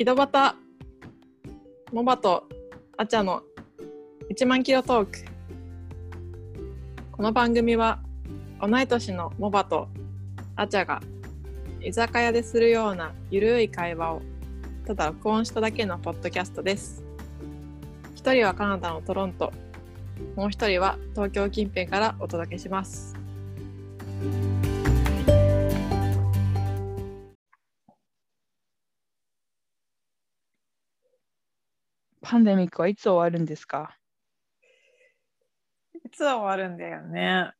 井戸端モバとアチャの1万キロトーク。この番組は同い年のモバとアチャが居酒屋でするようなゆるい会話をただ録音しただけのポッドキャストです。一人はカナダのトロント。もう一人は東京近辺からお届けします。パンデミックはいつ終わるんですか？いつ終わるんだよね。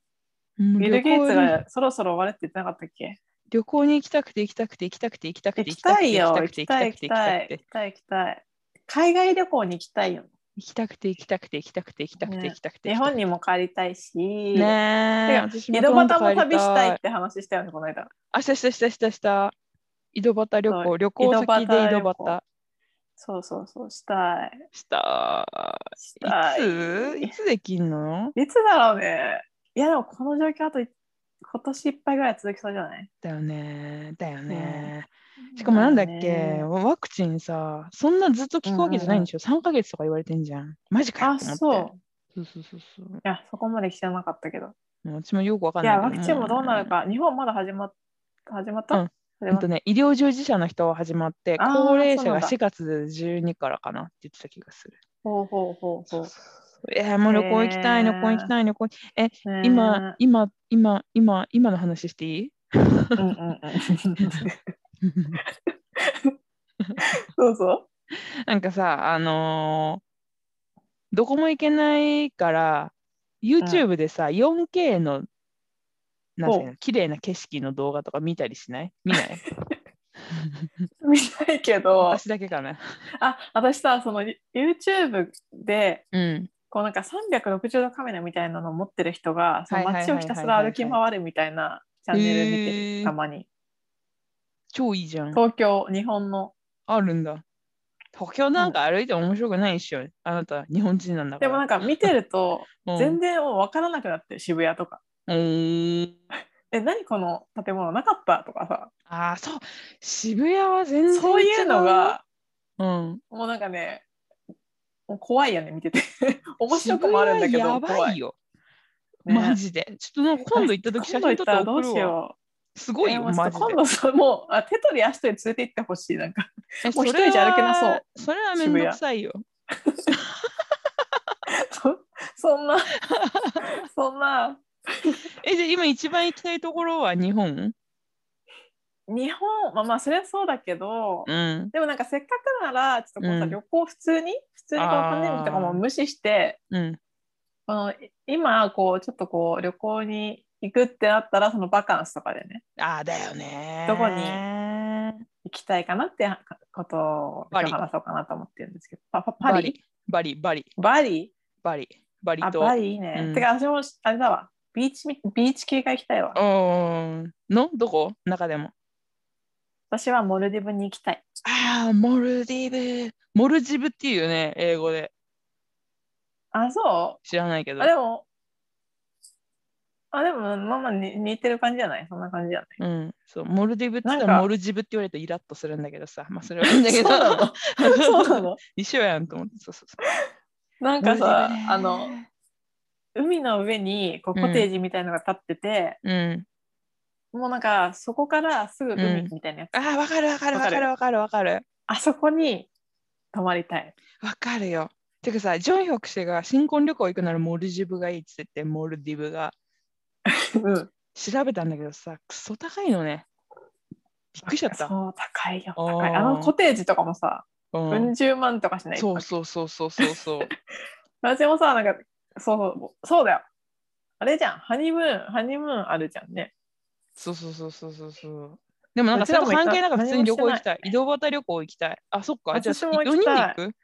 うんビル・ゲイツがそろそろ終わるって言ってなかったっけ？旅行に行きたくて行きたくて行きたくて行きたくて行きたいよ行きたくて行きたくて行きたい行きたい海外旅行に行きたいよ行きたくて行きたくて行きたくて行きたくてね行きたくて日本にも帰りたいしね井戸端も旅したいって話したよねこの間あしたしたしたしたした井戸端旅行旅行先で井井戸端そうそうそうしたい。したしたい。いつ？いつできんの？いつだろうね。いやでもこの状況あとい今年いっぱいぐらい続きそうじゃない？だよね。だよね。しかもなんだっけ、ね。ワクチンさ、そんなずっと効くわけじゃないんでしょ、3ヶ月とか言われてんじゃん。マジかよあ。そう。そうそうそうそう。いやそこまで知らなかったけど。私もよくわかんいないけど。やワクチンもどうなるか。日本まだ始まっ始まった、うん始まっとね、医療従事者の人は始まって、高齢者がそうなんだ。4月12からかなって言ってた気がする。ほうほうほうほう。えー、もう旅行行きたい、旅行行きたい、旅行え、今、今、今、今、今の話していい？うんうんうん。そうそう。なんかさ、あのーどこも行けないから、YouTube でさ、4K の、なんていうの？綺麗な景色の動画とか見たりしない？見ない？見ないけど私だけかな。あ私さその YouTube でうん。こうなんか360度カメラみたいなのを持ってる人がその街をひたすら歩き回るみたいなチャンネル見てるたまに超いいじゃん。東京日本のあるんだ。東京なんか歩いても面白くないっしょ。あなた、日本人なんだから。でもなんか見てると うん全然もう分からなくなって渋谷とか。え何この建物なかった？とかさああ、そう。渋谷は全然。そういうのがうん。もうなんかねもう怖いよね見てて 面白くもあるんだけどやば怖いいよ。ねマジで。ちょっとなんか今度行った時写真撮ってったらどうし送るわ。ようすごいよ、えーマジでと今。度そうもうあ手取り足取り連れて行ってほしいなんかえもう一人じゃ歩けなそうそれはめんどくさいよ。そそんなそんな え、じゃあ今一番行きたいところは日本？日本？まあまあそれはそうだけど、うん。でもなんかせっかくならちょっとこうさ、うん。旅行普通に？普通にこのパンデミックとかも無視してうん。このい今こうちょっとこう旅行に行くってなったらそのバカンスとかでねああ、だよね。どこに？行きたいかなってことを今日話そうかなと思ってるんですけど。パパパリ？バリ。バリ、バリ、バリ？バリ、バリと。あバリいいね、うん。てか私もあれだわビーチみビーチ系が行きたいわ。うーん。の？どこ？中でも。私はモルディブに行きたい。ああ、モルディブ。モルジブっていうよね、英語で。あそう？知らないけど。あ。でも、あ、でも、まあまあに似てる感じじゃない？そんな感じじゃない。うん、そう、モルディブって言ったなんからモルジブって言われるとイラッとするんだけどさ、まあそれは。いいんだけど、そうなの。そうなの。一緒やんと思って、そうそうそう。なんかさ、モルディブねあの、海の上にこううんコテージみたいのが立ってて、うん。もうなんかそこからすぐ海うんみたいなやつ、ああ、わかるわかるわかるわかるわかる。あそこに泊まりたい。わかるよ。てかさ、ジョンヒョク氏が新婚旅行行くならモルジブがいいって言ってて、モルディブが。うん。調べたんだけどさ、クソ高いのね。びっくりしちゃった。そう、高いよ。高い。あのコテージとかもさ、うんうん十万とかしないそうそうそうそうそうそう。私もさ、なんか、そうそう、そうだよ。あれじゃん、ハニムーン、ハニムーンあるじゃんね。そうそうそうそうそうそう。でもなんかそれと関係なく普通に旅行行きたい。何移動型旅行行きたい。あ、そっか。じゃあ私も4人で行きたい行く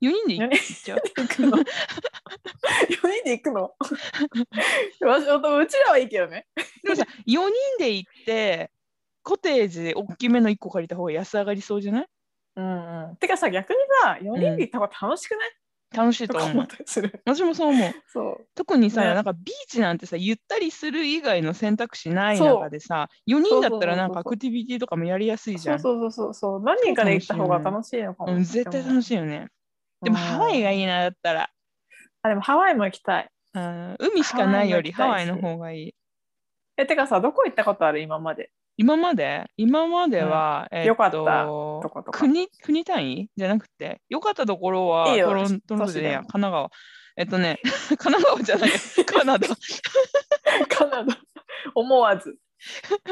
?4 人で行何っちゃう行くの ?4 人で行くの？私うちらはいいけどね。でもさ、4人で行って、コテージ大きめの1個借りた方が安上がりそうじゃない？うんうん。てかさ、逆にさ、4人で行った方が楽しくない、楽しいと思う。私もそう思う。そう。特にさ、ねなんかビーチなんてさ、ゆったりする以外の選択肢ない中でさ、4人だったらなんかアクティビティとかもやりやすいじゃ。んそうそうそうそう。何人かで行った方が楽しいのかも。うん、絶対楽い。しいよね。でもハワイがいいな、だったら。あ、でもハワイも行きたい。うん、海しかないよりハワイの方がいい。え、てかさ、どこ行ったことある？今まで。今まで今までは、えっとよかったと国国単位？じゃなくて、よかったところはトロントロントで神奈川。えっとね、神奈川じゃないよ、カナダ。カナダ。思わず。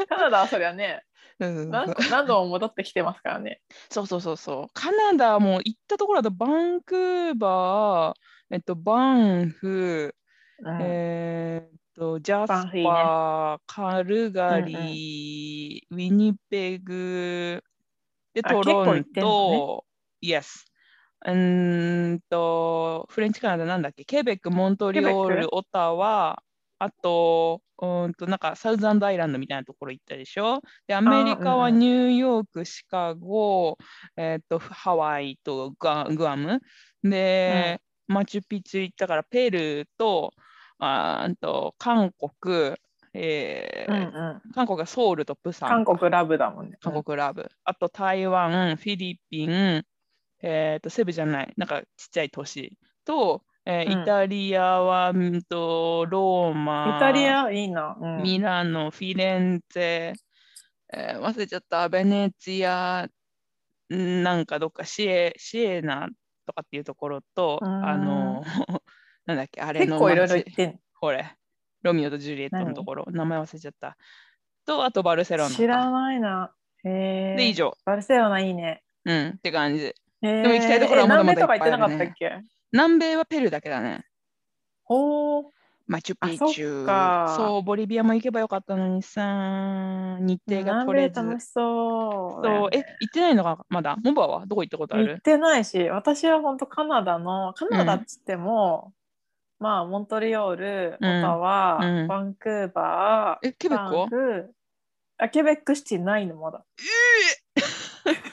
カナダはそりゃね、うん何何度も戻ってきてますからね。そうそうそうそう。カナダも行ったところだと、バンクーバー、えっと、バンフ、うんえーっと、ジャスパー、カルガリー、ウィニペグ、で、あトロント、イエス。うーんと、フレンチカナダなんだっけ？ケベック、モントリオール、オタワ、あと、うーんと、なんかサウザンドアイランドみたいなところ行ったでしょ？で、アメリカはうんうん。ニューヨーク、シカゴ、えーっと、ハワイとグアグアム？で、マチュピチュ行ったから、ペルーと、あと韓国、えーうんうん。韓国がソウルとプサン、韓国ラブだもんね。韓国ラブ、あと台湾、フィリピン、えー、とセブじゃない、なんかちっちゃい都市と、えーうん。イタリアはんとローマ、イタリアいいな。うん、ミラノ、フィレンツェ、えー忘れちゃった、ベネツィア、んなんかどっかシエシエナとかっていうところと、あの、なんだっけ、あれの結構いろいろ街。行ってん。これ、ロミオとジュリエットのところ、名前忘れちゃった。と、あとバルセロナか。知らないな。へえ。で、以。上。バルセロナいいね。うん、って感じ。でも行きたいところはまだまだ南米とか行ってなかったっけ？南米はペルーだけだね。ほう。マチュピあチュ。そう、ボリビアも行けばよかったのにさ、日程が南取れず。米楽しそうそう、え、行ってないのかまだ？モバは？どこ行ったことある？行ってないし、私は本当カナダの、カナダっつっても、まあ、モントリオール、オうんタワ、うんバンクーバー、え、ケベックはあケベックシティないのまだ。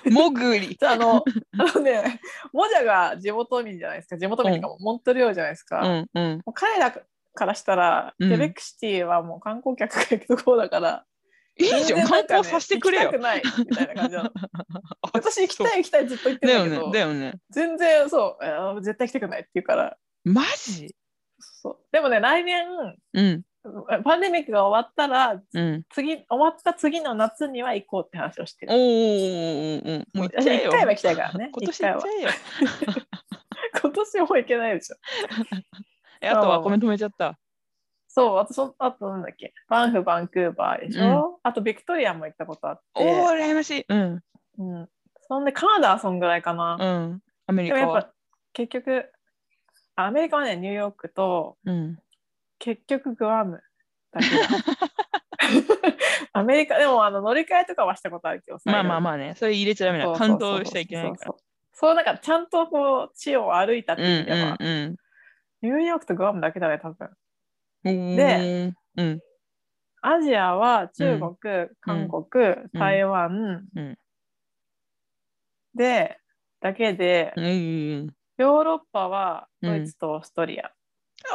モグリ。じゃあ、あの、あのね、モジャが地元民じゃないですか。地元民っていうか、モントリオールじゃないですか。もうんうん。う彼らからしたら、うんケベックシティはもう観光客が行くところだから、いいじゃん、観光させてくれよ。ないみたいな感じなの。あ 私行きたい行きたいずっと言ってるんだけど、ね、だよね。全然そう、えー絶対行きたくないって言うから、マジ？そうでもね、来年、うん、パンデミックが終わったら、うん。次、終わった次の夏には行こうって話をしてる。おーもう行っちゃえよ。一回は行きたいからね 今年行っちゃえよ。今年も行けないでしょ。え、あとはコメント止めちゃった。そう、あとそ、あとなんだっけ、バンフ、バンクーバーでしょ、あとビクトリアも行ったことあっおおて、ー、羨ましい。うん、うん、そんでカナダはそんぐらいかな。うん。アメリカはでもやっぱ。結局、あアメリカはね、ニューヨークとうん。結局グアムだけだ。アメリカ、でもあの乗り換えとかはしたことあるけどさ。まあまあまあね、それ入れちゃダメだ。そうそうそう感動しちゃいけないから。そうなんかちゃんとこう地を歩いたってうんいう意味では、うんニューヨークとグアムだけだね、多分。うん。でうん。アジアは中国、韓国、台湾、うんで、だけで、うんうん。ヨーロッパはドイツとオーストリア。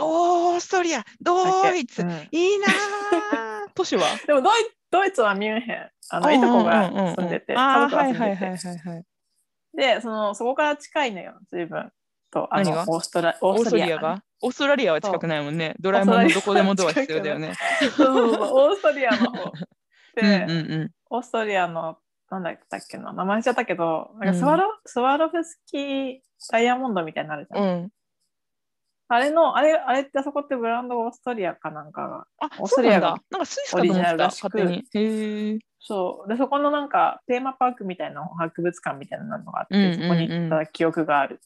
オーストリア、ドイツ、うんいいなー 都市は？でもドイドイツはミュンヘン。あのいとこが住んでて、ああ、家族が住んでて、はいはいはいはいはい。でその、そこから近いのよ、随分と。あのオーストラオーストリアが？オーストラリアは近くないもんね。ドラえもんのどこでもドア必要だよね。そうそうそうオーストリアの方。で、うんうんうん。オーストリアの、なんだったっけな、名前しちゃったけど、なんかスワロ,、スワロフスキーダイヤモンドみたいになるじゃん。うん。あれの、あれ、あれってあそこってブランドオーストリアかなんかが。あ、オーストリアがなんだ。なんかスイスかオリジナルらしく。そう。で、そこのなんかテーマパークみたいな博物館みたいなのがあって、うんうんうんそこに行った記憶がある。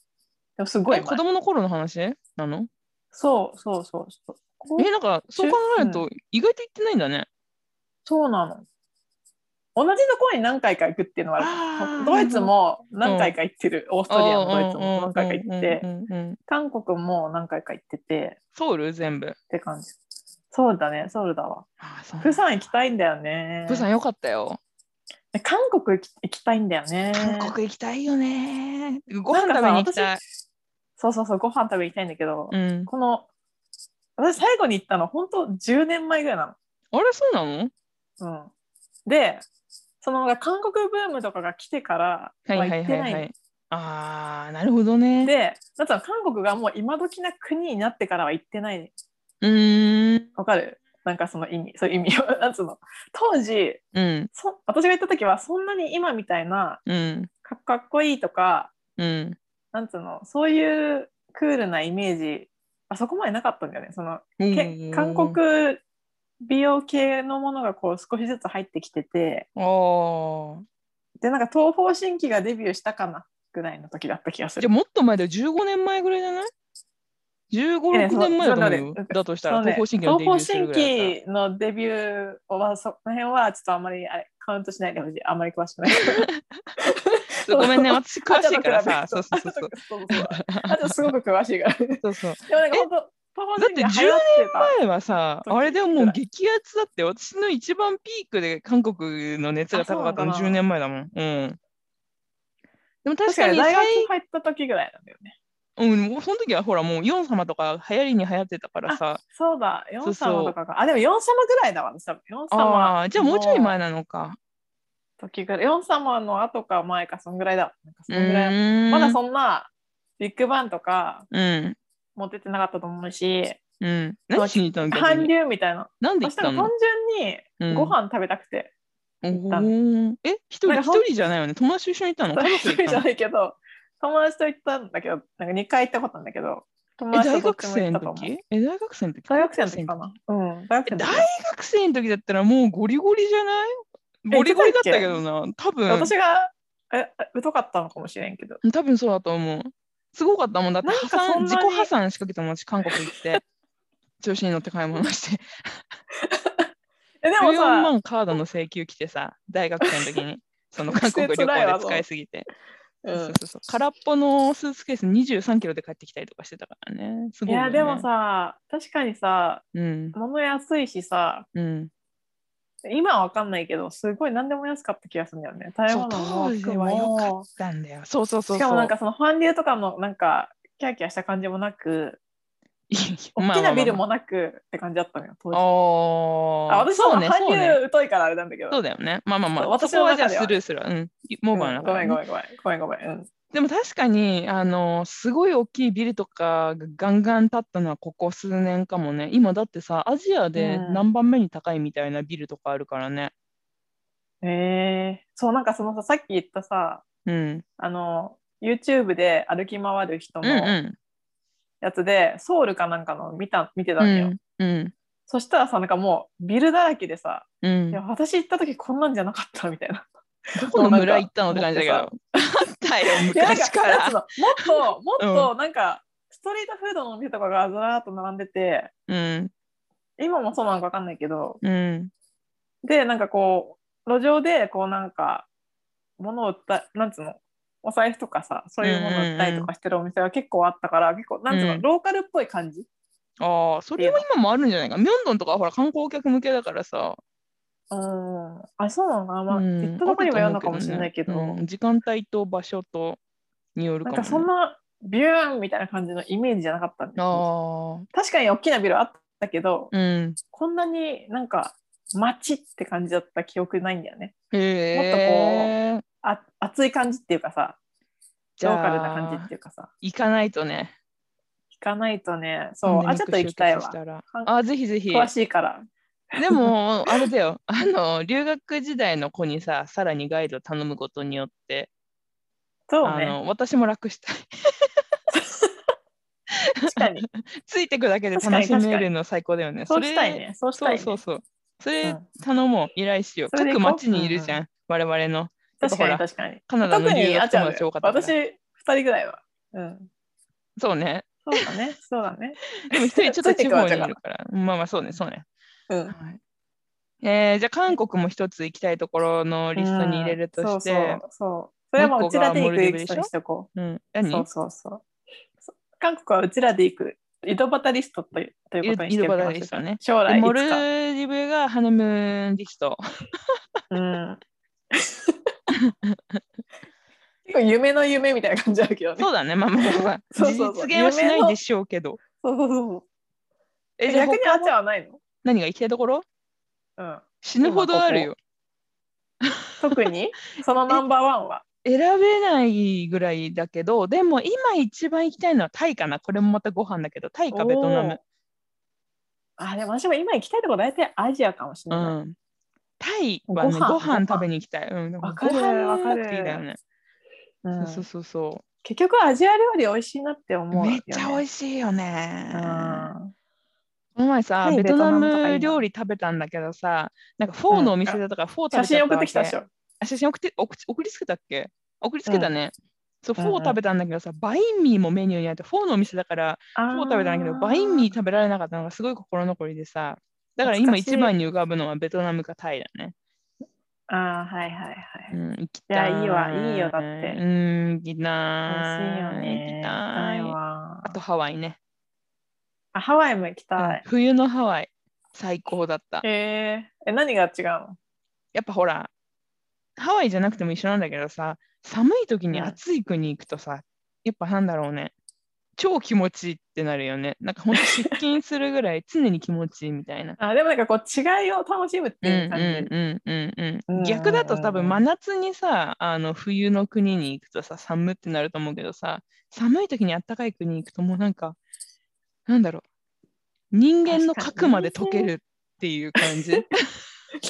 でもすごい子供の頃の話？なの？そうそうそうそう。え、なんかそう考えると意外と行ってないんだね。そうなの。同じところに何回か行くっていうのは。ドイツも何回か行ってる。オーストリアもドイツも何回か行ってう、んうんうんうん韓国も何回か行っててソウル全部。って感じ。そうだね、ソウルだわ。あそうプサン行きたいんだよね。プサンよかったよ。で韓国行き行きたいんだよね。韓国行きたいよね。ご飯食べに行きたい。そうそうそう、ご飯食べに行きたいんだけど、うん。この、私最後に行ったの、本当10年前ぐらいなあれ、そうなのの？うん。で、その韓国ブームとかが来てから行ってない。ああ、なるほどね。で、だから韓国がもう今時な国になってからは行ってない。うーん。わかる？なんかその意味、そういう意味を。なんつうの？当時、うん。そ私が行った時はそんなに今みたいなうん。かかっこいいとか、うん。なんつうの、そういうクールなイメージ、あそこまでなかったんだよね。そのけ韓国美容系のものがこう少しずつ入ってきてて。で、なんか東方神起がデビューしたかなぐらいの時だった気がする。じゃあもっと前だよ、15年前ぐらいじゃない ?15、えね6年前だと思うよそうそう。だとしたら、東方神起のデビューはその辺はちょっとあんまりあれカウントしないでほしい。あんまり詳しくない。ごめんね、私詳しいからさ。あそうそうそうそう。そうそうあとすごく詳しいから。でそうそうもなんか本だって神起が流行ってた。前はさ、時あれでももう激アツだって、私の一番ピークで韓国の熱が高かったのあそうなの10年前だもん。うん。でも確確かに大学入った時ぐらいなんだよね。うん、その時はほらもうヨン様とか流行りに流行ってたからさ。そうだ、ヨン様とかが。あ、でもヨン様ぐらいだわ、多分。ヨンあ様あー、じゃあもうちょい前のなのか。時ぐらい。ヨン様の後か前か、そんぐらいだ。なんかうそんぐらい。ーん。まだそんなビッグバンとかうん。持ってってなかったと思うし、うん。何しに行った韓に？流みたいな。なんで行ったの？単純うんにご飯食べたくて。お行ったーえ、一人一人じゃないよね？友達と一緒に行ったの？家一人じゃないけど、友達と行ったんだけど、なんか2回行ったことなんだけど、友達とどっちも行学生のったと思う。時え、大学生の時？大学生の時かな。うん、大学生の時。え大学生の時だったらもうゴリゴリじゃない？えゴリゴリだったけ行どな。多分、私がえ疎かったのかもしれんけど。多分そうだと思う。すごかったもんだって破産、自己破産しかけたもん、私韓国行って。調子に乗って買い物して。え、でも14さ、万カードの請求来てさ、大学生の時に。その韓国旅行で使いすぎて。うんそうそうそう空っぽのスーツケース23キロで帰ってきたりとかしてたからね。すごいよね、いや、でもさ、確かにさ、うん、物安いしさ、うん。今はわかんないけど、すごい何でも安かった気がするんだよね。食べそう、物も当時服は良かっも。たんだよ。そうそうそうそう。しかもなんかその韓流とかのなんか、キャーキャーした感じもなく、大きなビルまあもなくって感じだったのよ、当時。まあまあああ、あ、私そうね、は韓。流疎いからあれなんだけど。そうだよね。まあまあまあ、私私はじゃあスルーするわ。うん。モーバーだうんから、ねごめんごめんごめんごめんごめんごめん。うんでも確かに、あの、すごい大きいビルとかがガンガン建ったのはここ数年かもね。今だってさ、アジアでうん何番目に高いみたいなビルとかあるからね。えー、そうなんかそのささっき言ったさうん。あの YouTube で歩き回る人うんうのん。やつで、ソウルかなんかの見た見てたうんよ、ん。うん。そしたらさなんかもうビルだらけでさ、うんいや私行った時こんなんじゃなかったみたいな。どこの村行ったのって感じだけど。あもったよ、昔から。のもっともっとなんか、ストリートフードのお店とかがずらーっと並んでてうん。今もそうなのか分かんないけどうん。でなんかこう路上でこうなんか物を売ったなんつうのお財布とかさそういうものを売ったりとかしてるお店が結構あったから、結構なんつうの、うんローカルっぽい感じああ、それは今もあるんじゃないか。ミョンドンとかはほら観光客向けだからさ。うんあそうなの？かな、まあうん行ったとこにもよるのかもしれないけど、ねうん時間帯と場所とによるかも、ね。なんかそんなビューンみたいな感じのイメージじゃなかったんですよあ確かに大きなビルあったけど、あ。うん。こんなになんか街って感じだった記憶ないんだよねへえ。あ熱い感じっていうかさローカルな感じっていうかさ行かないとね。行かないとねそうあちょっと行きたいわあ、ぜひぜひ。詳しいからでも、あれだよ。あの、留学時代の子にさ、さらにガイド頼むことによって、そうねあの私も楽したい。確かに ついてくだけで楽しめるの最高だよね。そうしたいねそうしたそいうねそうそう。それうん頼もう、依頼しよう。各町にいるじゃん、我々の。確かに確かにカナダの特留学友達多かった。私2人ぐらいはうんそうね。そうだねそうだねでも一人ちょっと地方にいるから。まあまあそうね、そうね。うん。はい。えーじゃあ韓国も一つ行きたいところのリストに入れるとして、うんそうそうそう。それはもううちらで行くリストにしとこう。ん、う何？そうそうそう。韓国はうちらで行く井戸端リストというということにしておきま端リストね。将来でモルディブがハネムーンリスト。うん。結 結構夢の夢みたいな感じあるけどね。そうだね、まあまあまあ。まあ、そうそうそう。実現はしないでしょうけど。そうそうそう。え、逆にあっちゃはないの？何が行きたいところ？うん。死ぬほどあるよ。特に？そのナンバーワンは？選べないぐらいだけど、でも今一番行きたいのはタイかな。これもまたご飯だけど、タイかベトナム。あ、でも私も今行きたいとこ大体アジアかもしれない。うん。タイはね、ご飯ご飯食べに行きたい。うん、わかるご飯わかるなくていいだよね。うんそうそうそ結局アジア料理美味しいなって思う。うよ、ね。めっちゃ美味ししいよね。うんこの前さ、タイベトナベトナムとかいいなム料理食べたんだけどさ、なんかフォーのお店だとか、フォー食べ写真送ってきたでしょ。あ写真送って送送りつけたっけ？送りつけたね。そう、フうんうんォー食べたんだけどさ、バインミーもメニューにあって、フォーのお店だから、フフォー食べたんだけど、バインミー食べられなかったのがすごい心残りでさ、だから今懐かしい一番に浮かぶのはベトナムかタイだね。ああ、はいはいはい。うん、行きいやたい。いいわいいよだってうん、行きたい。美味しいよね。行きたい。わあとハワイね。あ、ハワイも行きうんたい。冬のハワイ、最高だった。へええ、何が違うの？やっぱほら、ハワイじゃなくても一緒なんだけどさ、寒い時にうん暑い国行くとさ、やっぱなんだろうね、超気持ちいいってなるよね。なんかほんと失禁するぐらい常に気持ちいいみたいな。あでもなんかこう違いを楽しむってうんいう感じ。うんうんうんううんん。逆だと多分うんうんうん真夏にさ、あの冬の国に行くとさ、寒ってなると思うけどさ、寒い時に暖かい国に行くともうなんか、なんだろう、人間の核まで溶けるっていう感じ。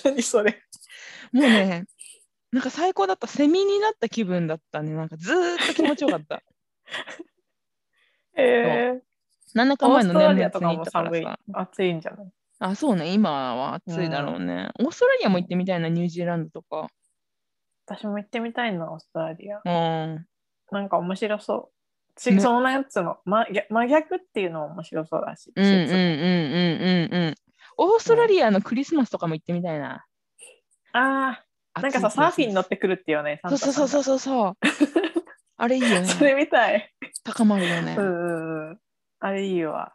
何それ。もうね、なんか最高だった。セミになった気分だったね。なんかずーっと気持ちよかった。えー、7日オー前の年末に行ったからさ。。暑いんじゃない？あ、そうね。今は暑いだろうね。オーストラリアも行ってみたいな、ニュージーランドとか。私も行ってみたいな、オーストラリア。うん。なんか面白そう。そのやつの真逆真逆っていうのも面白そうだし。うんうんうんうんうんうん。オーストラリアのクリスマスとかも行ってみたいな。ああ、なんかさ、サーフィンに乗ってくるっていうね。そうそうそうそうそう。あれいいよう それね。みたい。高まるよねう。んうんうん。あれいいわ。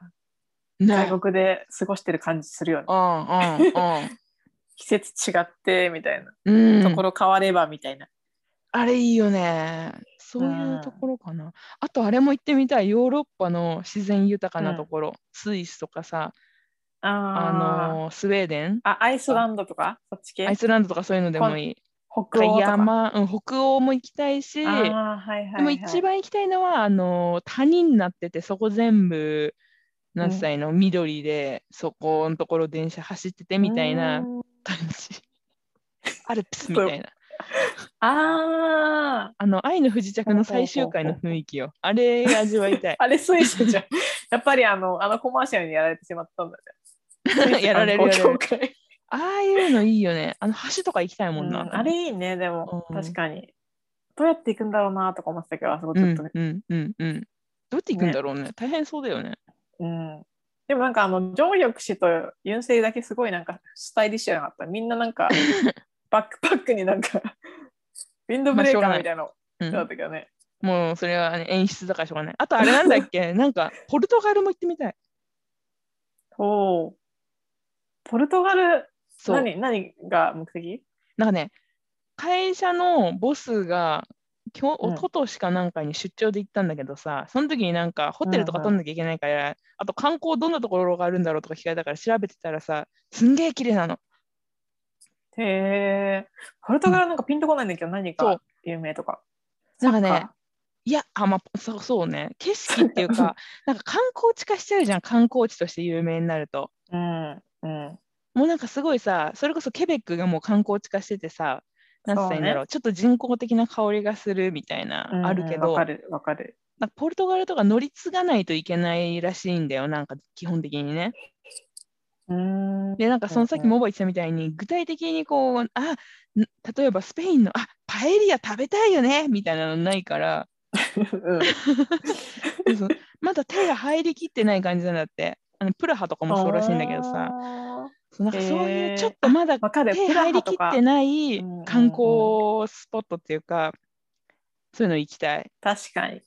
ね。外国で過ごしてる感じするよね。うん 季節違ってみたいな。うんうん。ところ変わればみたいな。あれいいよね。そういうところかな。あとあれも行ってみたい。ヨーロッパの自然豊かなところ。スイスとかさ、あのースウェーデン、あ、アイスランドとか？そっち系？アイスランドとかそういうのでもいい。北欧とか。山、うん、北欧も行きたいし、はいはい、はい。でも一番行きたいのは、あのー谷になってて、そこ全部、何歳の？緑で、そこのところ電車走っててみたいなうん感じ。アルプスみたいな。ああ、あの、愛の不時着の最終回の雰囲気よ。あれ味わいたい。あれスイスじゃん。やっぱりあの、あのコマーシャルにやられてしまったんだね。やられるああいうのいいよね。あの橋とか行きたいもんな。うんあれいいね、でも、うん確かに。どうやって行くんだろうなとか思ってたけど、あそこうんちょっとね。うんうんうん。どうやって行くんだろうね。大変そうだよね。うんでもなんかあの、ジョンヨク氏とユンセイだけすごいなんかスタイリッシュなかった？みんななんか、バックパックになんか、ウィンドブレーカーみたいなのうんだったけどね。もうそれは、ね、演出だからしょうがない。あとあれなんだっけ？なんかポルトガルも行ってみたい。おお。ポルトガル。何、何が目的？なんかね、会社のボスが、今日、うんおととしかなんかに出張で行ったんだけどさ、その時になんかホテルとかうんうん取んなきゃいけないから、あと観光どんなところがあるんだろうとか聞かれたから調べてたらさ、すんげえ綺麗なの。へえ。ポルトガルなんかピンとこないんだけど、何か有名とか。なんかねいや、あ、まあ、そうそうね。景色っていうか、なんか観光地化しちゃうじゃん、観光地として有名になると。ーうん。うん。もうなんかすごいさ、それこそケベックがもう観光地化しててさ、なんて言んだろう、ちょっと人工的な香りがするみたいな、うんあるけど、わかる、わかる。なんかポルトガルとか乗り継がないといけないらしいんだよ、なんか基本的にね。で、なんかそのさっきモバ言ってたみたいに、具体的にこう、あ、ん例えばスペインの、あ、パエリア食べたいよねみたいなのないから、うん。まだ手が入りきってない感じなんだって。あのプラハとかもそうらしいんだけどさ、あそうなんかそういうちょっとまだ。手入りきってない観光スポットっていうか、そういうの行きたい。確かに。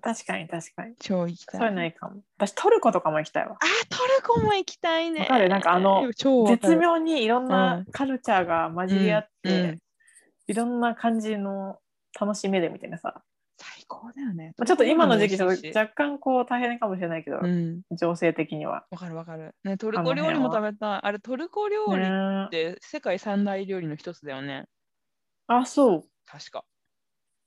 確かに、確かに。超行きたい。そういうのいいかも。私、トルコとかも行きたいわ。あ、トルコも行きたいね。わかる？なんかあの絶妙にいろんうなんカルチャーが混じり合って、うんうんいろんな感じの楽しめるみたいなさ、最高だよね。まあ、ちょっと今の時期ちょっと若干こう大変かもしれないけど、うん。情勢的には。わかるわかる。ね、トルコ料理もは食べたい。あれ、トルコ料理っねて世界三大料理の一つだよね。あ、そう。確か。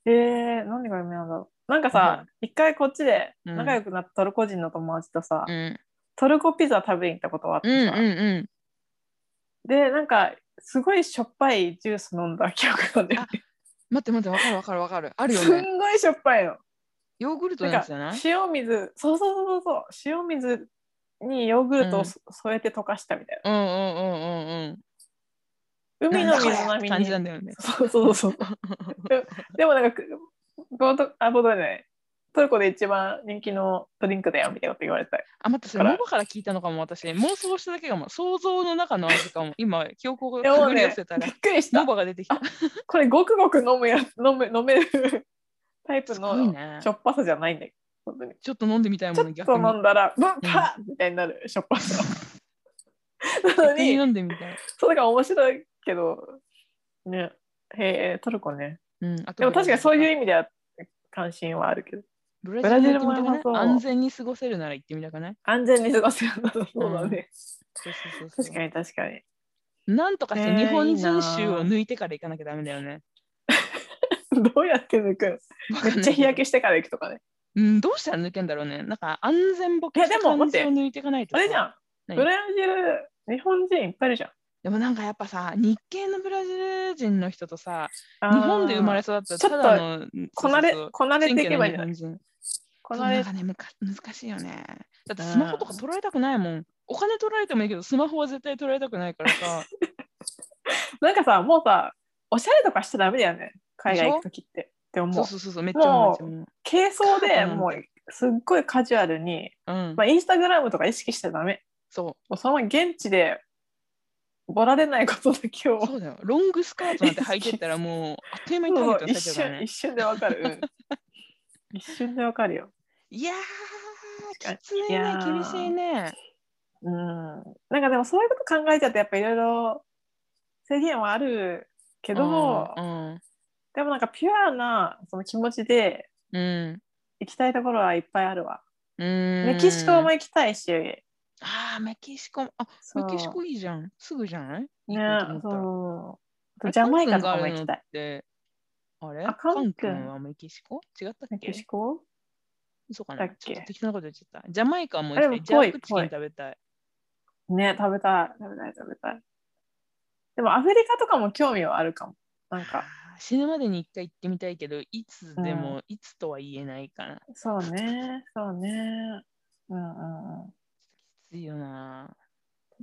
えー、何が有名なんだろう。なんかさ、一回こっちでうん仲良くなったトルコ人の友達とさ、うん。トルコピザ食べに行ったことがあっうんうんてさ、うん。で、なんか、すごいしょっぱいジュース飲んだ記憶があるんだよね。待って待って、わかるわかるわかる。あるよすね。んごいしょっぱいの。ヨーグルトなんじゃない塩水、そうそうそうそう、塩水にヨーグルトをうんそ添えて溶かしたみたいな。うんうんうんうんうん。海の水なんだこれって並みに。感じなんだよね。そうそうそう。ででもなんか、ボート、あ、ボートじゃない。トルコで一番人気のドリンクだよみたいなこと言われた。あ、待って、それ、モバから聞いたのかも、私。妄想しただけかも。想像の中の味かも。今、記憶を手繰り寄せたらびっ、くりしたモ。バが出てきた。これごくごく飲むや飲む飲めるタイプすのしょ。っぱさじゃないんだよ。本当に。ちょっと飲んでみたいちょっもの、逆に。と飲んだら、ブンパッみたいになるしょっぱさ。なのに、飲んでみたい。それが面白いけど、ね、へえ、トルコね。うん、でも確かにそういうう。意味では関心はあるけど、ブラジルも安全に過ごせるなら行ってみたくない？安全に過ごせるんだとそうだね。確かに確かに。なんとかしてえー日本人臭を抜いてから行かなきゃダメだよね。どうやって抜くめっちゃ日焼けしてから行くとかね。うん、どうしたら抜けんだろうね。なんか安全ボケした感じを抜いていかないとさ。あれじゃん。何？ブラジル、日本人いっぱいいるじゃん。でもなんかやっぱさ、日系のブラジル人の人とさ、日本で生まれ育ったちょっとこなれこなれていけばいいんじゃない選挙のなんかねむか難しいよね。だってスマホとか取られたくないもん。お金取られてもいいけど、スマホは絶対取られたくないからさ。なんかさ、もうさ、おしゃれとかしちゃダメだよね。海外行くときって。って思う。そうそうそうそう、めっちゃ思う。軽装でうんもうすっごいカジュアルに、うんま、あ、インスタグラムとか意識しちゃダメ。そもうその現地でボラれないことだけをう、そうだよ。ロングスカートなんて履いてったらもう、あっという間にターゲット一されちゃうからね瞬一。瞬でわかる。うん 一瞬でわかるよ。いやー、きついね厳しいね。うん。なんかでもそういうこと考えちゃってやっぱいろいろ制限はあるけど、うん、でもなんかピュアなその気持ちでうん、うん。行きたいところはいっぱいあるわ。メメキシコも行きたいし、ああ、メキシコも。あ、メキシコいいじゃん。すぐじゃない？ねそう。ジャマイカとかも行きたい。。えあれ？あカン君？はメキシコ？違ったっメけキシコ？嘘かだっけ？なちょっと適当なこと言っちゃった。ジャマイカも行あきたい。ジャークチキンでもぽい食べたい。ね、食べたい、食べたい、食べたい。でもアフリカとかも興味はあるかも。なんか、死ぬまでに一回行ってみたいけど、いつでも、いつとは言えないかな。そうね、そうね。うんうんうん。ついよな。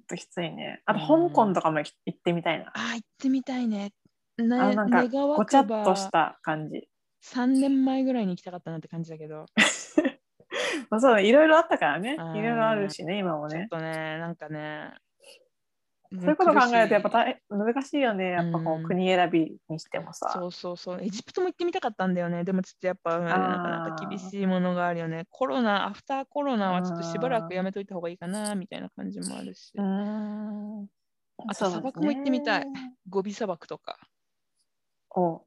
っときついね。あと、うん香港とかも行行ってみたいな。ああ、行ってみたいね。あなのなんか、ごちゃっとした感じ。3年前ぐらいに行きたかったなって感じだけど、まあ、そうだ、いろいろあったからね。いろいろあるしね、今もね。ちょっとね、なんかね、そういうこと考えると、やっぱ大難しいよね。やっぱこう国選びにしてもさ。そうそうそう、エジプトも行ってみたかったんだよね。でもちょっとやっぱ、なかなか厳しいものがあるよね。コロナ、アフターコロナはちょっとしばらくやめといた方がいいかな、みたいな感じもあるし。あと砂漠も行ってみたい。ねゴビ砂漠とか。お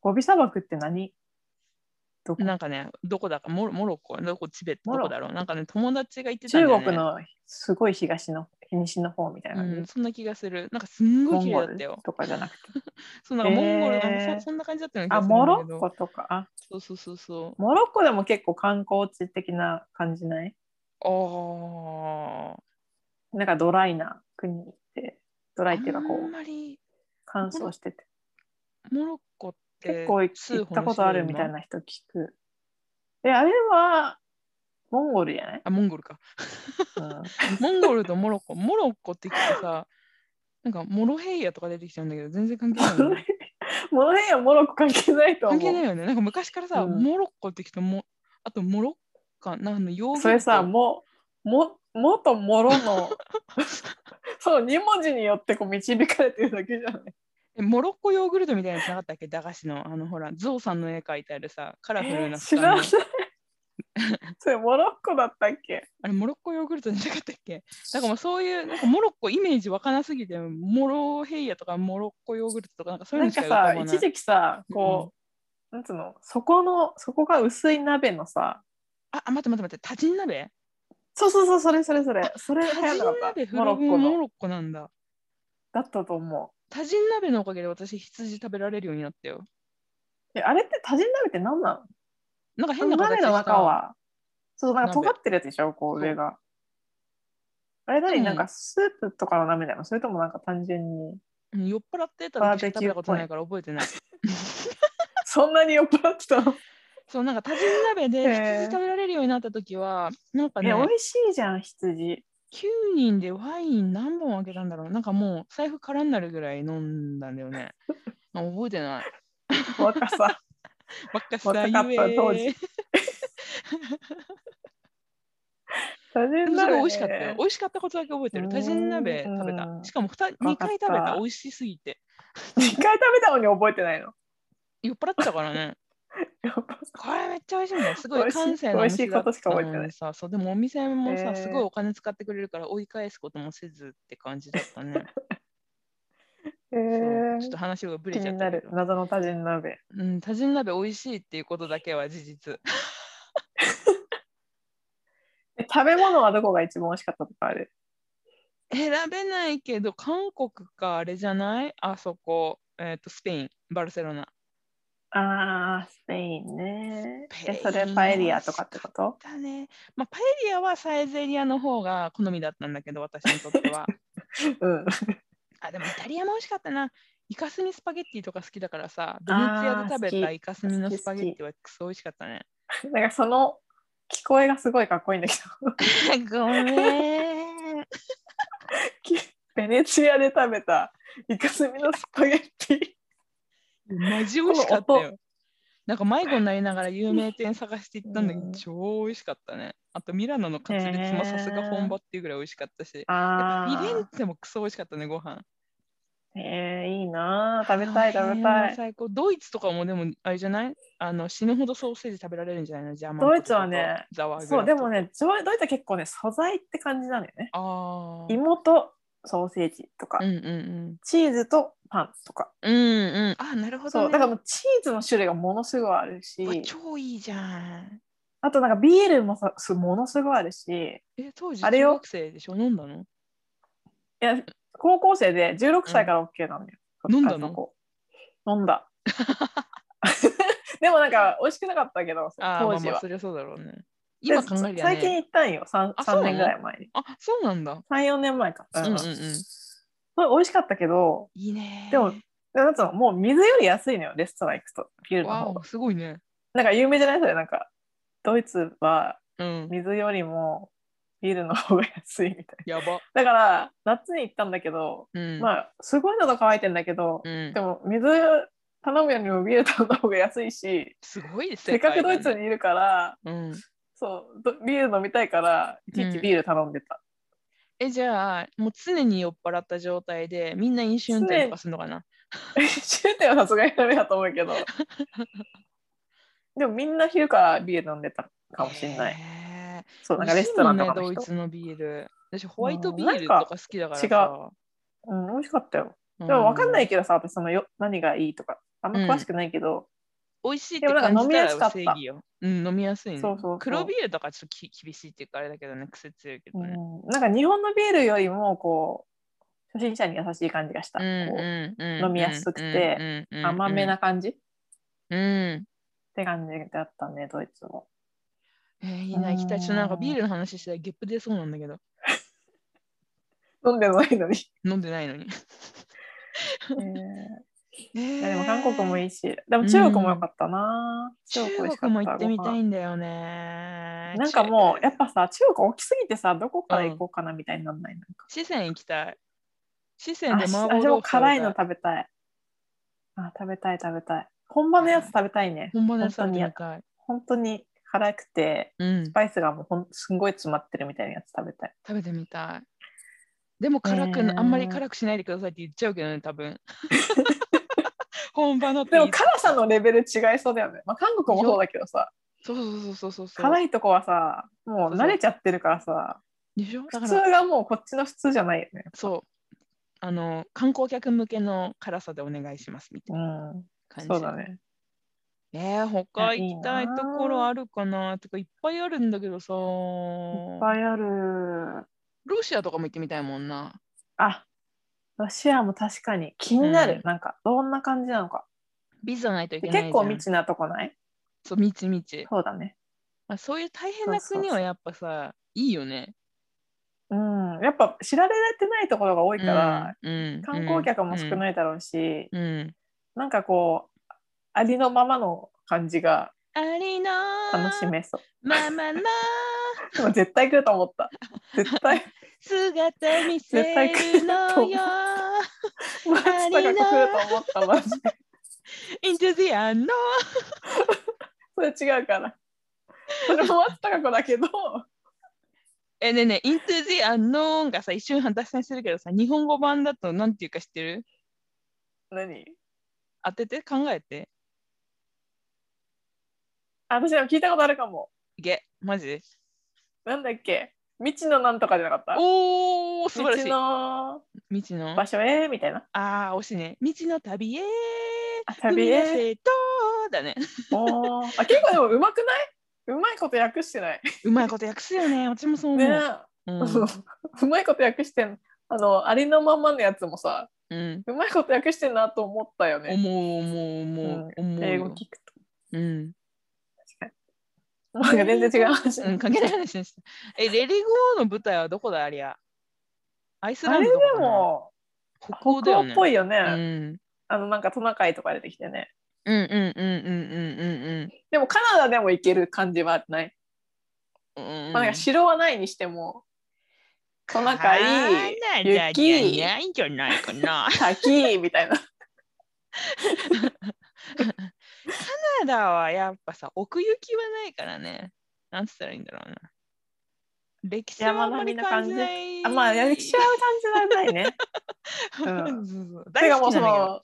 ゴビ砂漠って何？どこ？なんかね、どこだか、モロモロッコ、どこ、チベット、モロどこだろう？なんかね、友達が行ってたね。中国のすごい東の西の方みたいなうん、そんな気がする。なんかすんごい綺麗モンゴルだったよ。とかじゃなくて。そうなんかモンゴル、へーあそそんな感じだったようなあ、気がするモ。ロッコとか？あ、そうそうそうそう。モロッコでも結構観光地的な感じない？ああ。なんかドライな国って、ドライっていうかこあんうまり乾燥してて。モロッコって結構行数ったことあるみたいな。な人聞く。え、あれはモンゴルじゃない、あ、モンゴルか。うん、モンゴルとモロッコ。モロッコって聞くとさ、なんかモロヘイヤとか出てきちゃうんだけど、全然関係ない。モロヘイヤモロッコ関係ないと思う。関係ないよね。なんか昔からさ、うんモロッコって聞くとも、あとモロッカ、なんのヨーグルトそれさ、も、も、もともろの、そう、2文字によってこう導かれてるだけじゃない？えモロッコヨーグルトみたいなやつなかったっけ？駄菓子の、あのほら、ゾウさんの絵描いてあるさ、カラフルな知らない。それモロッコだったっけ？あれ、モロッコヨーグルトじゃなかったっけ？なんかもうそういう、なんかモロッコイメージわからなすぎて、モロヘイヤとかモロッコヨーグルトとか、なんかそういうなんかのしか浮かばさ、ない。一時期さ、こう、なんつうの、そこの、そこが薄い鍋のさ、あ、あ待って待って待って、タジン鍋？そうそうそう、それそれそれ、それ流タジン鍋、モロッコモロッコなんだ。だったと思タジン鍋のおかげで私、羊食べられるようになったよ。う。え、あれって多人鍋って何なの？なんか変な形鍋の中。は、そう、なんか鍋尖ってるやつでしょ、こう上が。あれ何なんかスープとかの鍋なのそれともなんか単純に。うん酔っ払ってたバー時しか食べたことないから覚えてない。そんなに酔っ払ってたの？そう、なんかタジン鍋で羊食べられるようになった時は、なんかえ、ね、美味しいじゃん、羊。9人でワイン何本あげたんだろうなんかもう財布空になるぐらい飲んだんだよね。あ 覚えてない。若さ。ばっかさ若かったゆえ当時 多人鍋、ね。でもすごい美味しかったよ。美味しかったことだけ覚えてる。タジン鍋食べたう。んしかも 2, かった2回食べた。美味しすぎて。一回食べたのに覚えてないの？酔っ払ってたからね。これめっちゃ美味しいんだよ。すごい美味しい閑静なお店だ美味しいことしか覚えてないさそうでもお店もさ、すごいお金使ってくれるから追い返すこともせずって感じだったね。えちょっと話がぶれちゃった。謎の多人鍋。うん、タジン鍋美味しいっていうことだけは事実。え食べ物はどこが一番美味しかったとかある？選べないけど、韓国かあれじゃない？あそこ、えっ、と、スペイン、バルセロナ。あー、スペインね。え、それパエリアとかってこと？だね。まあ、パエリアはサイゼリアの方が好みだったんだけど、私にとっては。うん。あ、でもイタリアも美味しかったな。イカスミスパゲッティとか好きだからさ、ベネツィアで食べたイカスミのスパゲッティはクソ美味しかったね。なんかその聞こえがすごいかっこいいんだけど。ごめん。ベネチアで食べたイカスミのスパゲッティ。マジ美味しかったよ。なんか迷子になりながら有名店探して行ったんだけど、うん超美味しかったね。あとミラノのカツレツもさすが本場っていうぐらい美味しかったし、やっぱあフィレンーツェもクソ美味しかったね、ご飯。えー、いいなー食べたい食べたい。最高。ドイツとかもでもあれじゃない？あの死ぬほどソーセージ食べられるんじゃないの？ジャーマンドイツはねそう、フでもね、ドイドイツは結構ね、素材って感じなんだよね。ああ。芋とソーセージとか、うんうんうん。チーズとパンとか。うんうん。あ、なるほど、そう、ね。だからもうチーズの種類がものすごいあるしうわ、超いいじゃん。あとなんかビールもさすものすごいあるし、いえ、当時あれよ中学生でしょ？飲んだの？や、高校生で16歳から OK なんだよ。飲んだの？あそこ飲んだ。でもなんか美味しくなかったけど、あー当時はまあまあそ。りゃそうだろうね。で今考えりゃ最近ね。行ったんよ、3, あそうなの？3年ぐらい前に。あ、そうなんだ。3、4年前か。うんうんうん。それ美味しかったけど、いいね。でもなんつうのもう水より安いのよ、レストラン行くと、ビールの方が。すごいね。なんか有名じゃない？それ、なんか、ドイツはうん。水よりもビールの方が安いみたいやば。な。だから、夏に行ったんだけど、うん。まあ、すごい喉乾いてんだけど、うんで、も水頼むよりもビール頼んだ方が安いし、すごいですせっかくドイツにいるから、うん。そう、どビール飲みたいから、いちいちビール頼んでた。え、じゃあ、もう常に酔っ払った状態で、みんな飲酒運転とかするのかな？終点はさすがにダメだと思うけど、でもみんな昼からビール飲んでたかもしれない。へそう、ーなんかレストランとか美の人。ねドイツのビール。私、ホワイトビールとか好きだからさ。うん、美味しかったよ。ででも分かんないけどさ、私そのよ何がいいとか、あんま詳しくないけど、美味しいって感じた飲みやすからった正義よ。うん、飲みやすいね。そうそう黒ビールとかちょっとき厳しいっていうかあれだけどね、癖強いけどね。うん、なんか日本のビールよりもこう初心者に優しい感じがした、飲みやすくて甘めな感じ？っうん。て感じだったねドイツもえー、いいな、行きたい。ちょっとなんかビールの話したらゲップ出そうなんだけど、飲んでないのに、飲んでないのに。え えーいーやでも韓国もいいしでも中国も良かったな、中美味しかった。国も行ってみたいんだよね。なんかもうや中っぱさ中国大きすぎてさどこから行こうかなみたいになんないなんか、四川行きたい。四川で麻婆辛いの食べたい。あ食べたい食べたい。本場のやつ食べたいね。本場のやつ食べたい。本当に辛くてうん。ス、パイスがもうほんすんごい詰まってるみたいなやつ食べたい。食べてみたい。でも辛くな、えー。あんまり辛くしないでくださいって言っちゃうけどね、多分。本場のでも辛さのレベル違いそうだよね。まあ、韓国もそうだけどさ、そうそうそうそうそう。辛いとこはさ、もう慣れちゃってるからさ、普通がもうこっちの普通じゃないよね。そう。あの、観光客向けの辛さでお願いしますみたいなうん、感じ。そうだね。えー、他行きたいなところあるかなとかいっぱいあるんだけどさ。いっぱいある。ロシアとかも行ってみたいもんな。あ、ロシアも確かに気になる。うんなんか、どんな感じなのか。ビザないといけないじゃん。結構未知なとこない？そう、未知未知。そうだね。まあ、そういう大変な国はやっぱさ、いいよね。うん。やっぱ知られてないところが多いから、うん、うん観光客も少い。ないだろうし、うん。うんなんかこう、ありのままの感じがありの楽しめそう。ままの でも絶対来ると思った。絶対、姿見せるのよ。松高子来ると思った、マジで。イントゥジアンのそれ違うから。それも松高子だけど、えねえねえ、イントゥジアンのがさ、一瞬脱線するけどさ、日本語版だとなんていうか知ってる？何？当てて？考えて？あ私でも聞いたことあるかも。いけ、マジで。なんだっけ？未知のなんとかじゃなかった？おー、素晴らしい。未知の未知の？場所へ？みたいな。あー、惜しいね。未知の旅へ。あ旅へ？とだね。あ結構でもうまくない？うまいこと訳してない。うまいこと訳すよね。私もそう思う。ねうん うまいこと訳してんあのありのままのやつもさうん。うまいこと訳してんなと思ったよね。思う思う思う英語よ。聞くと。うん。なんか全然違う話。うん、関係ない話でした。え、レリゴーの舞台はどこだありゃアイスあれでランドとかかなも北北欧だよね。欧っぽいよね。うん。あのなんかトナカイとか出てきてね。うんうんうんうんうんでもカナダでも行ける感じはない。うんうん。まあ、なんか城はないにしてもトナカカイ、雪、ないんじゃないかな。滝みたいな。カナダはやっぱさ、奥行きはないからね。なんつったらいいんだろうな。歴史はあんまり感じない。あまあ歴史は感じられないね。うんそうそうてかもうそ大好きなんだけど。の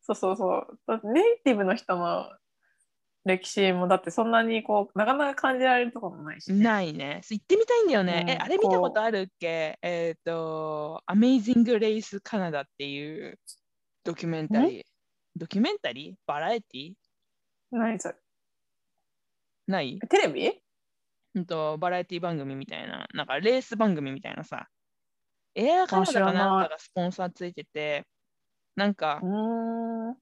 そうそうそうネイティブの人の歴史もだってそんなにこうなかなか感じられるところもないし、ね、ないね。行ってみたいんだよね。うんえ、あれ見たことあるっけ？えっ、と、アメイジング・レイス・カナダっていうドキュメンタリー。ドキュメンタリー？バラエティ？何それ？ない？テレビ？うんとバラエティ番組みたいな、なんかレース番組みたいなさ。エアカナダかなんかがスポンサーついてて、なんかう、ーん。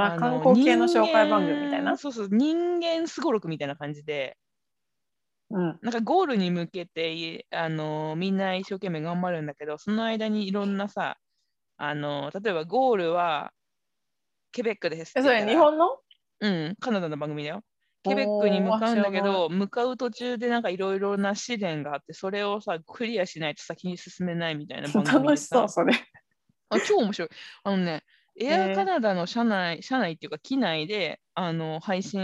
あの観光系の紹介番組みたいな？そうそう、人間すごろくみたいな感じで、うん。なんかゴールに向けてあのみんな一生懸命頑張るんだけど、その間にいろんなさ、あの例えばゴールはケベックですってえそれ言ったら日本の？うん、カナダの番組だよ。ケベックに向かうんだけど、向かう途中でなんかいろいろな試練があって、それをさ、クリアしないと先に進めないみたいな番組で楽しそさうそれあ超面白い。あのね、エアカナダの社内、社内っていうか、機内であの配信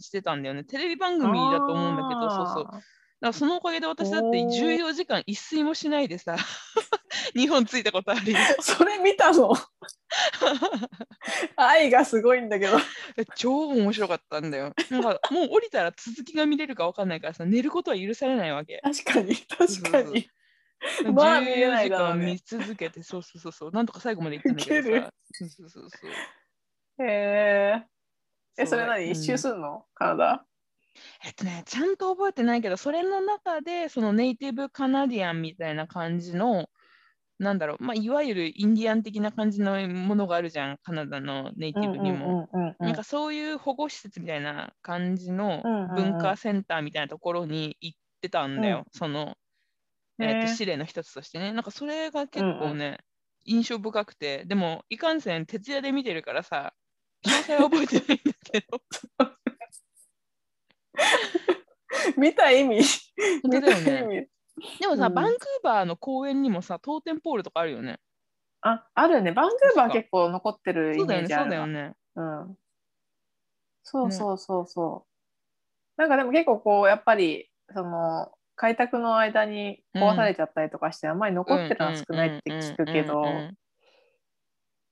してたんだよね。テレビ番組だと思うんだけど、そうそう。だからそのおかげで私だっておー。14時間一睡もしないでさ、日本着いたことあるよ。それ見たの？愛がすごいんだけど。え超面白かったんだよ。なんかもう降りたら続きが見れるかわかんないからさ、寝ることは許されないわけ。確かに確かに。まあ見れないだろうね。14時間見続けて、そうそうそうそう、なんとか最後まで行ったんだけどさ。そうそうそうそう。へええそれう何？一周うん。すんの？カナダえっとね、ちゃんと覚えてないけど、それの中で、そのネイティブカナディアンみたいな感じの、なんだろう、まあ、いわゆるインディアン的な感じのものがあるじゃん、カナダのネイティブにも。うんうんうんうんなんかそういう保護施設みたいな感じのうんうんうん文化センターみたいなところに行ってたんだよ、その、えー、へーと試練の一つとしてね。なんかそれが結構ね、印象深くて、でもいかんせん徹夜で見てるからさ、詳細は覚えてないんだけど、意味。本当だよ見た意ね。味。でもさ、うん。バンクーバーの公園にもさ、トーテンポールとかあるよね。ああるね。バンクーバー結構残ってるイそうだよね、そうメージあるわだよね。うん。そうそうそうそう、なんかでも結構こうやっぱりその開拓の間に壊されちゃったりとかして、あんまり残ってるのは少ないって聞くけど。うんうんうんうん。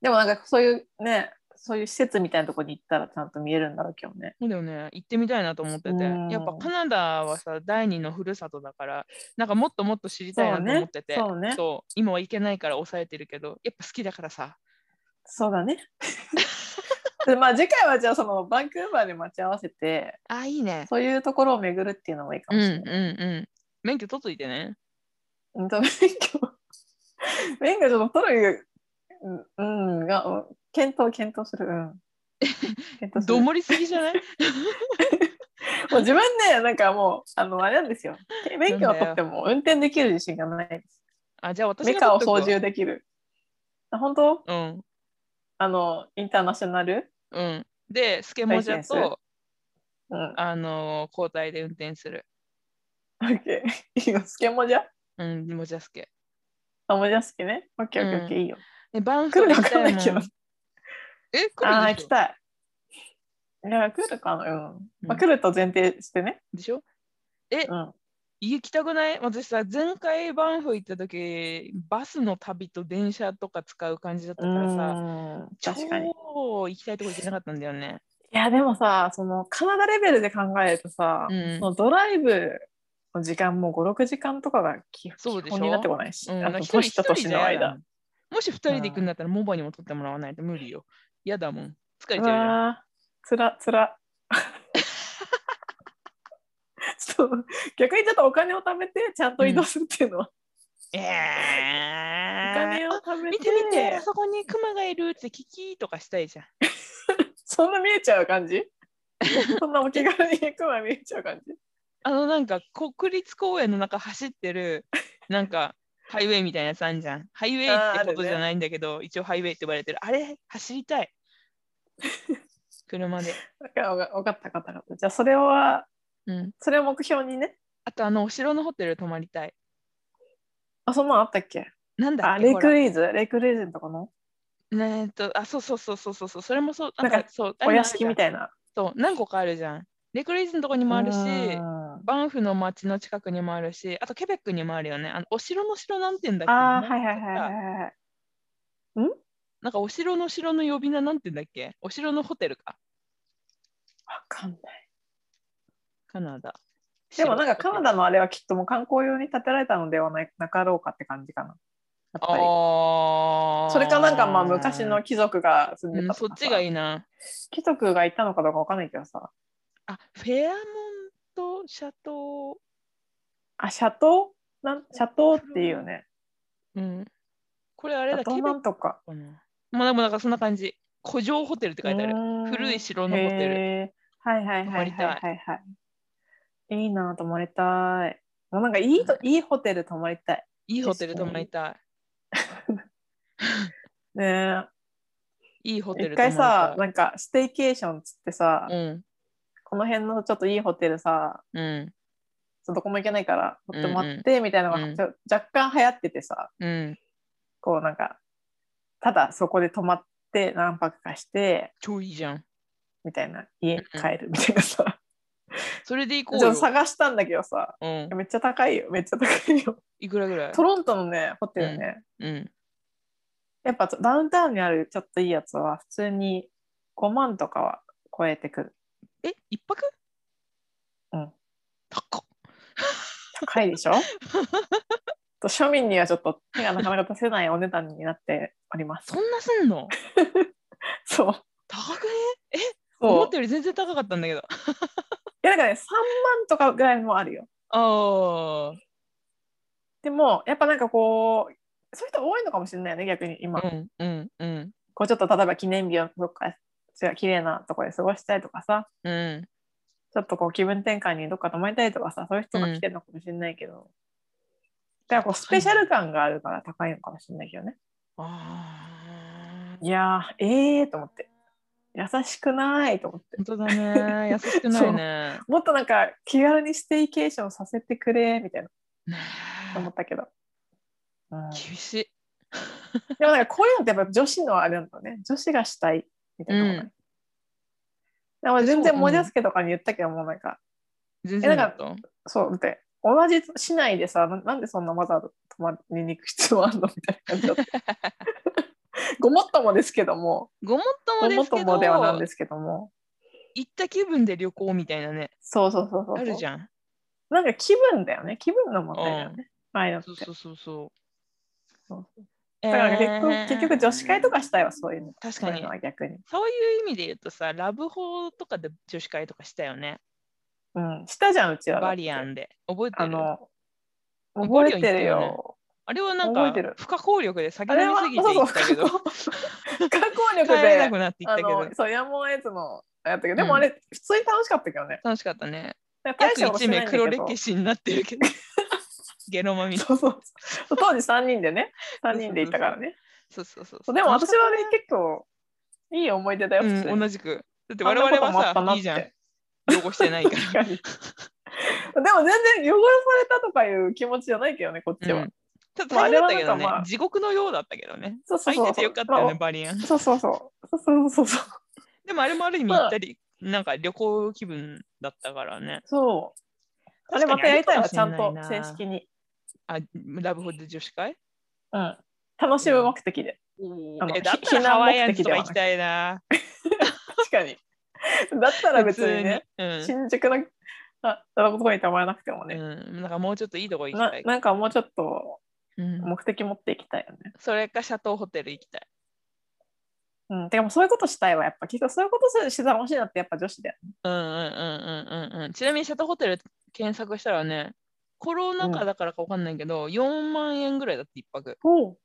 でもなんかそういうねそういう施設みたいなところに行ったらちゃんと見えるんだろうけどね。そうだよね、行ってみたいなと思ってて、うん。やっぱカナダはさ、第二のふるさとだから、なんかもっともっと知りたいなと思ってて、そうね。そう。ね今は行けないから抑えてるけど、やっぱ好きだからさ、そうだね。で まあ次回はじゃあそのバンクーバーで待ち合わせてあ、いいね。そういうところを巡るっていうのもいいかうんうんもしれない。うん。免許取っといてね。免許。免許ちょっと取るうん、うん、がうん検討検討する。うん。検討するどもりすぎじゃない？もう自分でなんかもうあのあれなんですよ。免許を取っても運転できる自信がないです。あ、じゃあ私メカを操縦できる。あ本当？うん。あのインターナショナル？うん。で、スケモジャと、うん。あのー交代で運転する。オッケー。いいよ。スケモジャ？うん、モジャスケ。あ、モジャスケね。オッケーオッケーオッケーいいよ。え、バンフ行きたか分かんないいけどもん。。え、来ああ行きたい。いや、来るかな。うん。まあ、うん来ると前提してね。でしょ？え、うん。行きたくない？私さ、前回バンフ行った時、バスの旅と電車とか使う感じだったうからさ、ん確かに。い超行きたいとこ行けなかったんだよね。や、でもさ、そのカナダレベルで考えるとさ、うんそのドライブの時間も5、6時間とかが基本になってこないし、うん、あと一人年と年の間。もし二人で行くんだったら、モバにも取ってもらわないと無理よ。嫌だもん。疲れちうゃうじつら、つら。そう。逆にちょっとお金を貯めてちゃんと移動するっていうのは、えおー、金を貯めて。見て見て、あそこにクマがいるって聞きとかしたいじゃん。そんな見えちゃう感じ？そんなお気軽に行くは見えちゃう感じ？あのなんか国立公園の中走ってるなんかハイウェイみたいなやつあんじゃん。ハイウェイってことじゃないんだけど、一応ハイウェイって呼ばれてる。あれ走りたい。車で。わかったわかったわかったじゃあそれはうん。それを目標にねあとあのお城のホテル泊まりたい。あそんなのあったっけ？なんだあレイっけほらクリーズ？レイクリーズのとこの？ねえっと、あ、そうそうそうそうそうそう、それもそう、なんかそう、お屋敷みいたいなそう、何個かあるじゃん。レクリーズのとこにもあるし、うんバンフの町の近くにもあるし、あとケベックにもあるよね。あのお城の城なんて言うんだっけ？あーなんはいはいはいはいはいなんかお城の城の呼び名なんて言うんだっけ？お城のホテルか？わかんない。カナダ。でもなんかカナダののあれはきっともう観光用に建てられたのではないなかろうかって感じかな。あー。それかなんかまあ昔の貴族が住んうん、でたとかさ。そっちがいいな。貴族がいたのかどうかわかんないけどさ。あ、フェアモントシャトあシャトー？なんシャトーっていうよねー。うん。これあれだ、シャトーケベックな？んとか。まあでもなんかそんな感じ。古城ホテルって書いてある。古い城のホテルルはいはいはいはいはいはいいいな泊まりたいなんかいいといいホテル泊まりたいいいホテル泊まりたねい。いいホテル泊まりたい。回さなんかステイケーションつってさ、うん。この辺のちょっといいホテルさうん。どこも行けないから取ってもらってみたいなのが、うんちょ若干流行っててさうん。こうなんかただそこで泊まって何泊かして超いいじゃん。みたいな家に帰るみたいなさ、それで行こうよ。探したんだけどさうん。めっちゃ高いよめっちゃ高いよいくらぐらい？トロントのねホテルね、うん。やっぱダウンタウンにあるちょっといいやつは普通に5万とかは超えてくるえ、一泊？うん。高っ。高いでしょ？と庶民にはちょっと手がなかなか出せないお値段になっております。そんなすんの？そう。高くねえ？そう。思ったより全然高かったんだけど。いやなんかね3万とかぐらいもあるよ。ああ。でもやっぱなんかこうそういう人多いのかもしれないよね逆に今、うんうんうん。こうちょっと例えば記念日をどっか綺麗なところで過ごしたいとかさうん。ちょっとこう気分転換にどっか泊まりたいとかさそういう人が来てるのかもしれないけど、だからこうスペシャル感があるから高いのかもしれないけどねああ。いやーええー、と思って優しくないと思って本当だね。優しくないね。もっとなんか気軽にステイケーションさせてくれみたいなね思ったけど、うんえ厳しい。でもなんかこういうのってやっぱ女子のあれなんだね女子がしたいみたいなのがない、でも全然モジャスケとかに言ったけどもうなんか。全然だっえた？そうだって同じ市内でさななんでそんなわざわざ泊まりに行く必要あるのみたいな感じだった。ごもっともですけども。ごもっともごもっですけど、ともではなんですけども。行った気分で旅行みたいなね。そうそうそうそうあるじゃん。なんか気分だよね。気分の問題だよね、ああいうのそうそうそうそうだから結局,、えー結局女子会とかしたいわ、そういうの。確かにそう逆に。そういう意味で言うとさ、ラブホとかで女子会とかしたよね。うん。したじゃん、うちは。バリアンで。覚えてる？あの、バ覚えてるよねよ。あれはなんか不可抗力で先あれは飲みすぎていったけど、そう 不可抗力帰れなでく、なっていっあたけどの、、そう、やむを得ずのやったけど、でもあれ、普通に楽しかったけどね。楽しかったね。大した約1ことしてない名黒歴史になってるけど、ゲノマみたいそうそうそう。当時3人でね、3人でいたからね。そうそうそうそうでも私はね、結構、いい思い出だよ、うん、同じく。だって我々はさ、いいじゃん。汚してないから。でも全然汚されたとかいう気持ちじゃないけどね、こっちは。うんちょっとまあ大変だったけどね、まあ地獄のようだったけどね。そうそうそう空いててよかったよね、まバリアン。そうそうそう。そうそうそうそう。でもあれもある意味まあ行ったり、なんか旅行気分だったからね。そう。あれまたやりたいわ、ちゃんと正式に。あ、ラブホで女子会？うん。楽しむ目的で。あのえだっひたらハワイアンとか行きたいな。確かに。だったら別にね、普通に。新宿の、あ、そのとこに泊まらなくてもね。うん。うん、なんかもうちょっといいとこ行きなたい。なんかもうちょっとうん、目的持っていきたいよね。それかシャトーホテル行きたい。うん。てかもうそういうことしたいわ、やっぱ。きっとそういうことして楽しいなってやっぱ女子だよね。うんうんうんうんうんうん。ちなみにシャトーホテル検索したらね、コロナ禍だからかわかんないけど、4万円ぐらいだって一泊。お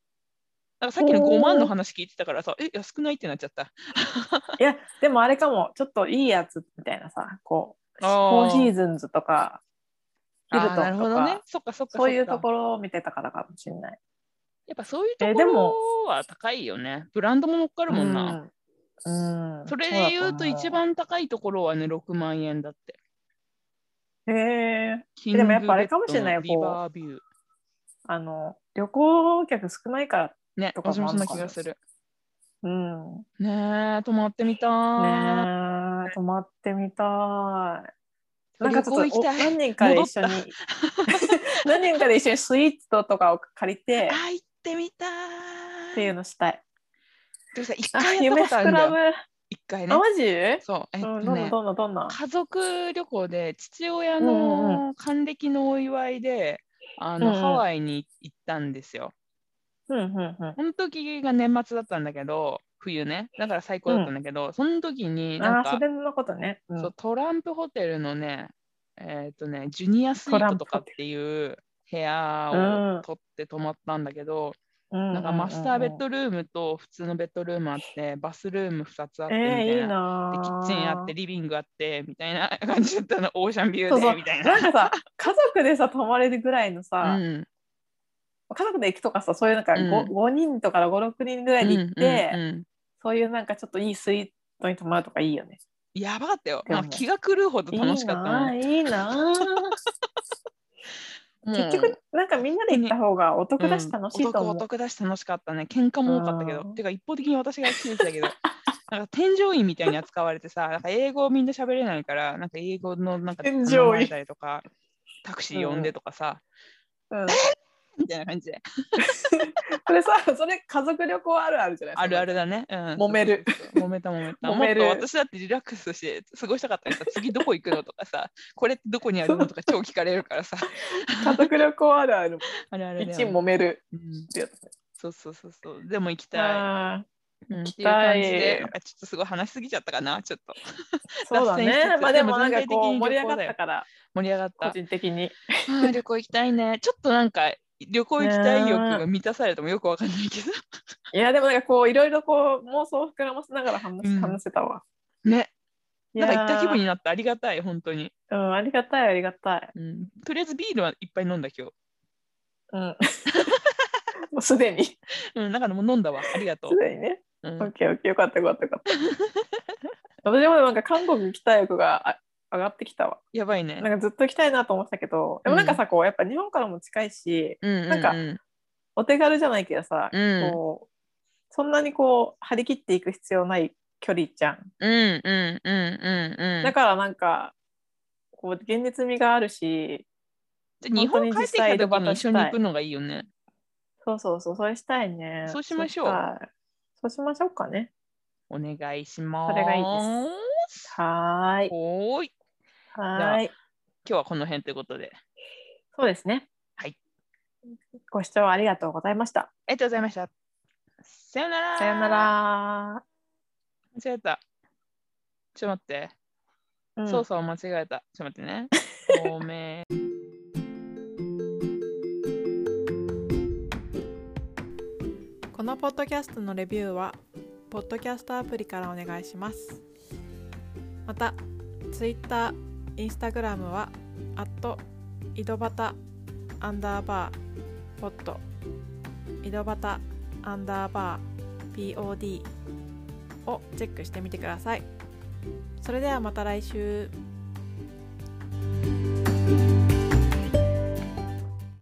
なんかさっきのおー5万の話聞いてたからさ、え、安くないってなっちゃった。いや、でもあれかも、ちょっといいやつみたいなさ、こう、あーフォーシーズンズとか、ヒルトンあーなるほとどねか、。そっかそっかそういうところを見てたからかもしれない。やっぱそういうところは高いよね。ブランドも乗っかるもんな。うん。うん。それで言うと一番高いところはね、6万円だって。へえ。でもやっぱあれかもしれないよベッドのリバービュー。あの、旅行客少ないから。ね、とか私もそんな気がする。うん。ねねえ、泊まってみたえーい。、泊まってみたい。なん旅かちょっとお行行きたい。何人かで一緒に、何人かで一緒にスイーツととかを借りて あ、行ってみたい。っていうのしたい。でもさ、一あ、回やった夢ことあるんだ。よ。一回ねあ、。マジ？そう、えっうん、とね、どんなどんな？家族旅行で父親うんうんの還暦のお祝いで、あの、うんうんハワイに行ったんですよ。うんうんうん。その時が年末だったんだけど、冬ね。だから最高だったんだけど、その時になんああ、かそ、れのことね。うんそうトランプホテルのね、えっ、とね、ジュニアスイートとかっていう部屋うんを取って泊まったんだけど、ななんかマスターベッドルームと普通のベッドルームあって、バスルーム2つあってみえー、いいたいな。キーッチンあって、リビングあってみたいな 感じだったの、オーシャンビューそうそうでみたいな。なんかさ、家族でさ、泊まれるぐらいのうさ、ん、家族で行くとかさ、そういうなんか 5,、うん5人とか5、6人ぐらいで行って、うんうんうんそういうなんかちょっといいスイートに泊まるとかいいよね。やばかったよ。気が狂うほど楽しかった。いいなーいいな結局、なんかみんなで行った方がお得だし楽しいと思う。得お得だし楽しかったね。喧嘩も多かったけど。うんてか一方的に私が決めてたけど。なんか添乗員みたいに扱われてさ、なんか英語みんな喋れないから、なんか英語のなんか添乗員とか、タクシー呼んでとかさ、うん、みたいな感じで。それさ、それ家族旅行あるあるじゃないあるあるだね。うん、揉める。揉めた揉めた。揉める私だってリラックスして過ごしたかったからさ、次どこ行くのとかさ、これってどこにあるのとか超聞かれるからさ。家族旅行あるある。あれあれ一揉めるうん。そうそうそうそう。でも行きたい。あうん、ってきいう感たいちょっとすごい話しすぎちゃったかな、ちょっと。ーそうだ。ねまあでもなんかこう盛り上がったから、盛り上がっ個た。人的に。旅行行きたいね。ちょっとなんか旅行行きたい欲が満たされてもよくわかんないけど。いやでもなんかこういろいろこう妄想を膨らませながら話,、うん話せたわ。ね。なんか行った気分になってありがたい、本当に。うん、ありがたいありがたい。うん、とりあえずビールはいっぱい飲んだ今日。うん。もうすでに、すうん、なんかもう飲んだわ。ありがとう。でにね。うんオッケーオッケーよかったよかったよかった。私もなんか韓国行きたい欲があ上がってきたわ。やばいね。なんかずっと行きたいなと思ってたけど、でもなんかさ、こうやっぱ日本からも近いし、うんうんうん、なんかお手軽じゃないけどさ、うんこうそんなにこう張り切っていく必要ない距離じゃん。うんうんうんうんうん。だからなんかこう現実味があるし、日本帰ってきた時に一緒に行くのがいいよね。そうそうそう、それしたいね。そうしましょうそうしましょうかね。お願いします。それがいいですはーい。はーい。今日はこの辺ということで。そうですね。はい。ご視聴ありがとうございました。ありがとうございました。さよならさよな。ら。間違えた。ちょっと待って。うんそうそう、間違えた。ちょっと待ってね。ごめん。このポッドキャストのレビューは、ポッドキャストアプリからお願いします。また、Twitter、インスタグラムは、アット井戸端アンダーバーポッド井戸端アンダーバー POD をチェックしてみてください。それではまた来週。